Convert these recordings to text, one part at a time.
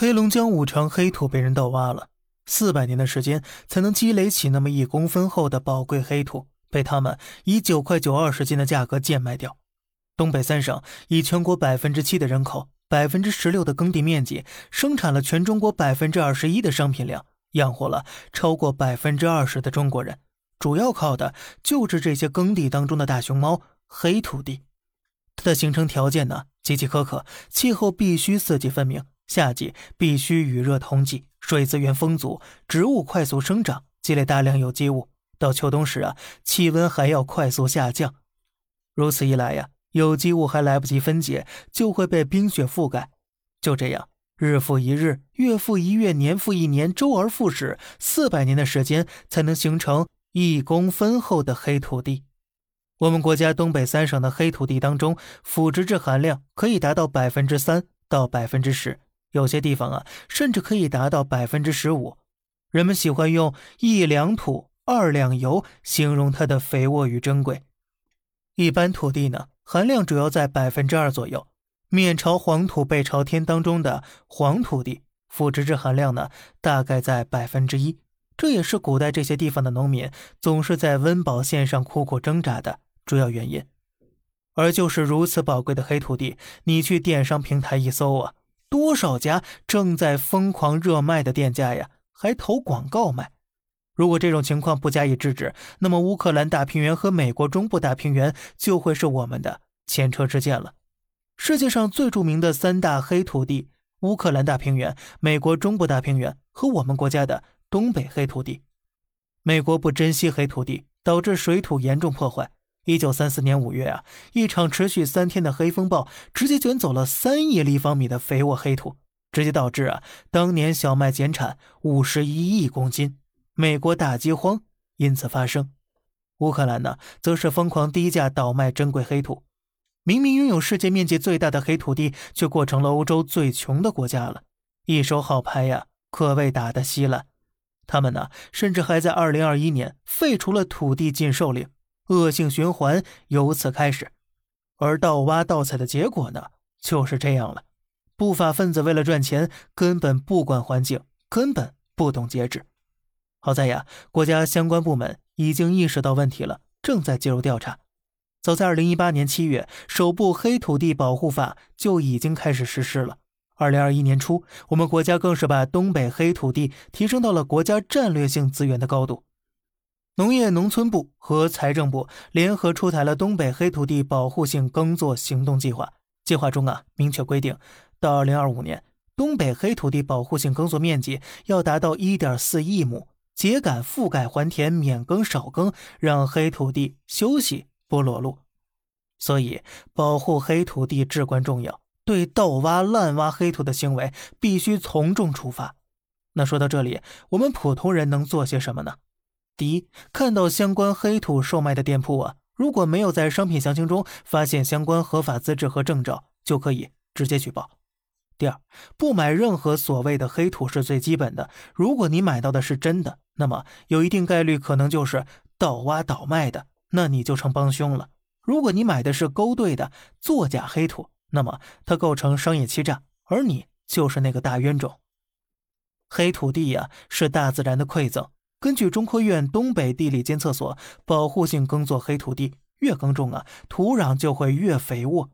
黑龙江五常黑土被人盗挖了四百年的时间，才能积累起那么一公分厚的宝贵黑土，被他们以九块九二十斤的价格贱卖掉。东北三省以全国百分之七的人口、百分之十六的耕地面积，生产了全中国百分之二十一的商品量，养活了超过百分之二十的中国人。主要靠的就是这些耕地当中的大熊猫——黑土地。它的形成条件呢极其苛刻，气候必须四季分明。夏季必须雨热同季，水资源丰足，植物快速生长，积累大量有机物。到秋冬时啊，气温还要快速下降。如此一来呀，有机物还来不及分解，就会被冰雪覆盖。就这样，日复一日，月复一月，年复一年，周而复始，四百年的时间才能形成一公分厚的黑土地。我们国家东北三省的黑土地当中，腐殖质含量可以达到百分之三到百分之十。有些地方啊，甚至可以达到百分之十五。人们喜欢用一两土、二两油形容它的肥沃与珍贵。一般土地呢，含量主要在百分之二左右。面朝黄土背朝天当中的黄土地，腐殖质含量呢，大概在百分之一。这也是古代这些地方的农民总是在温饱线上苦苦挣扎的主要原因。而就是如此宝贵的黑土地，你去电商平台一搜啊。多少家正在疯狂热卖的店家呀，还投广告卖。如果这种情况不加以制止，那么乌克兰大平原和美国中部大平原就会是我们的前车之鉴了。世界上最著名的三大黑土地：乌克兰大平原、美国中部大平原和我们国家的东北黑土地。美国不珍惜黑土地，导致水土严重破坏。一九三四年五月啊，一场持续三天的黑风暴直接卷走了三亿立方米的肥沃黑土，直接导致啊当年小麦减产五十一亿公斤，美国大饥荒因此发生。乌克兰呢，则是疯狂低价倒卖珍贵黑土，明明拥有世界面积最大的黑土地，却过成了欧洲最穷的国家了。一手好牌呀，可谓打得稀烂。他们呢，甚至还在二零二一年废除了土地禁售令。恶性循环由此开始，而盗挖盗采的结果呢，就是这样了。不法分子为了赚钱，根本不管环境，根本不懂节制。好在呀，国家相关部门已经意识到问题了，正在介入调查。早在二零一八年七月，首部黑土地保护法就已经开始实施了。二零二一年初，我们国家更是把东北黑土地提升到了国家战略性资源的高度。农业农村部和财政部联合出台了东北黑土地保护性耕作行动计划。计划中啊，明确规定，到二零二五年，东北黑土地保护性耕作面积要达到一点四亿亩，秸秆覆盖还田，免耕少耕，让黑土地休息不裸露。所以，保护黑土地至关重要，对盗挖滥挖黑土的行为必须从重处罚。那说到这里，我们普通人能做些什么呢？第一，看到相关黑土售卖的店铺啊，如果没有在商品详情中发现相关合法资质和证照，就可以直接举报。第二，不买任何所谓的黑土是最基本的。如果你买到的是真的，那么有一定概率可能就是盗挖倒卖的，那你就成帮凶了。如果你买的是勾兑的作假黑土，那么它构成商业欺诈，而你就是那个大冤种。黑土地呀，是大自然的馈赠。根据中科院东北地理监测所，保护性耕作黑土地越耕种啊，土壤就会越肥沃。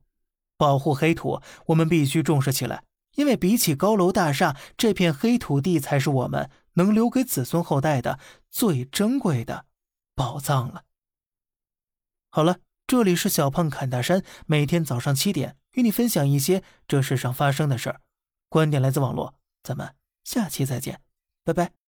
保护黑土，我们必须重视起来，因为比起高楼大厦，这片黑土地才是我们能留给子孙后代的最珍贵的宝藏了。好了，这里是小胖侃大山，每天早上七点与你分享一些这世上发生的事儿，观点来自网络，咱们下期再见，拜拜。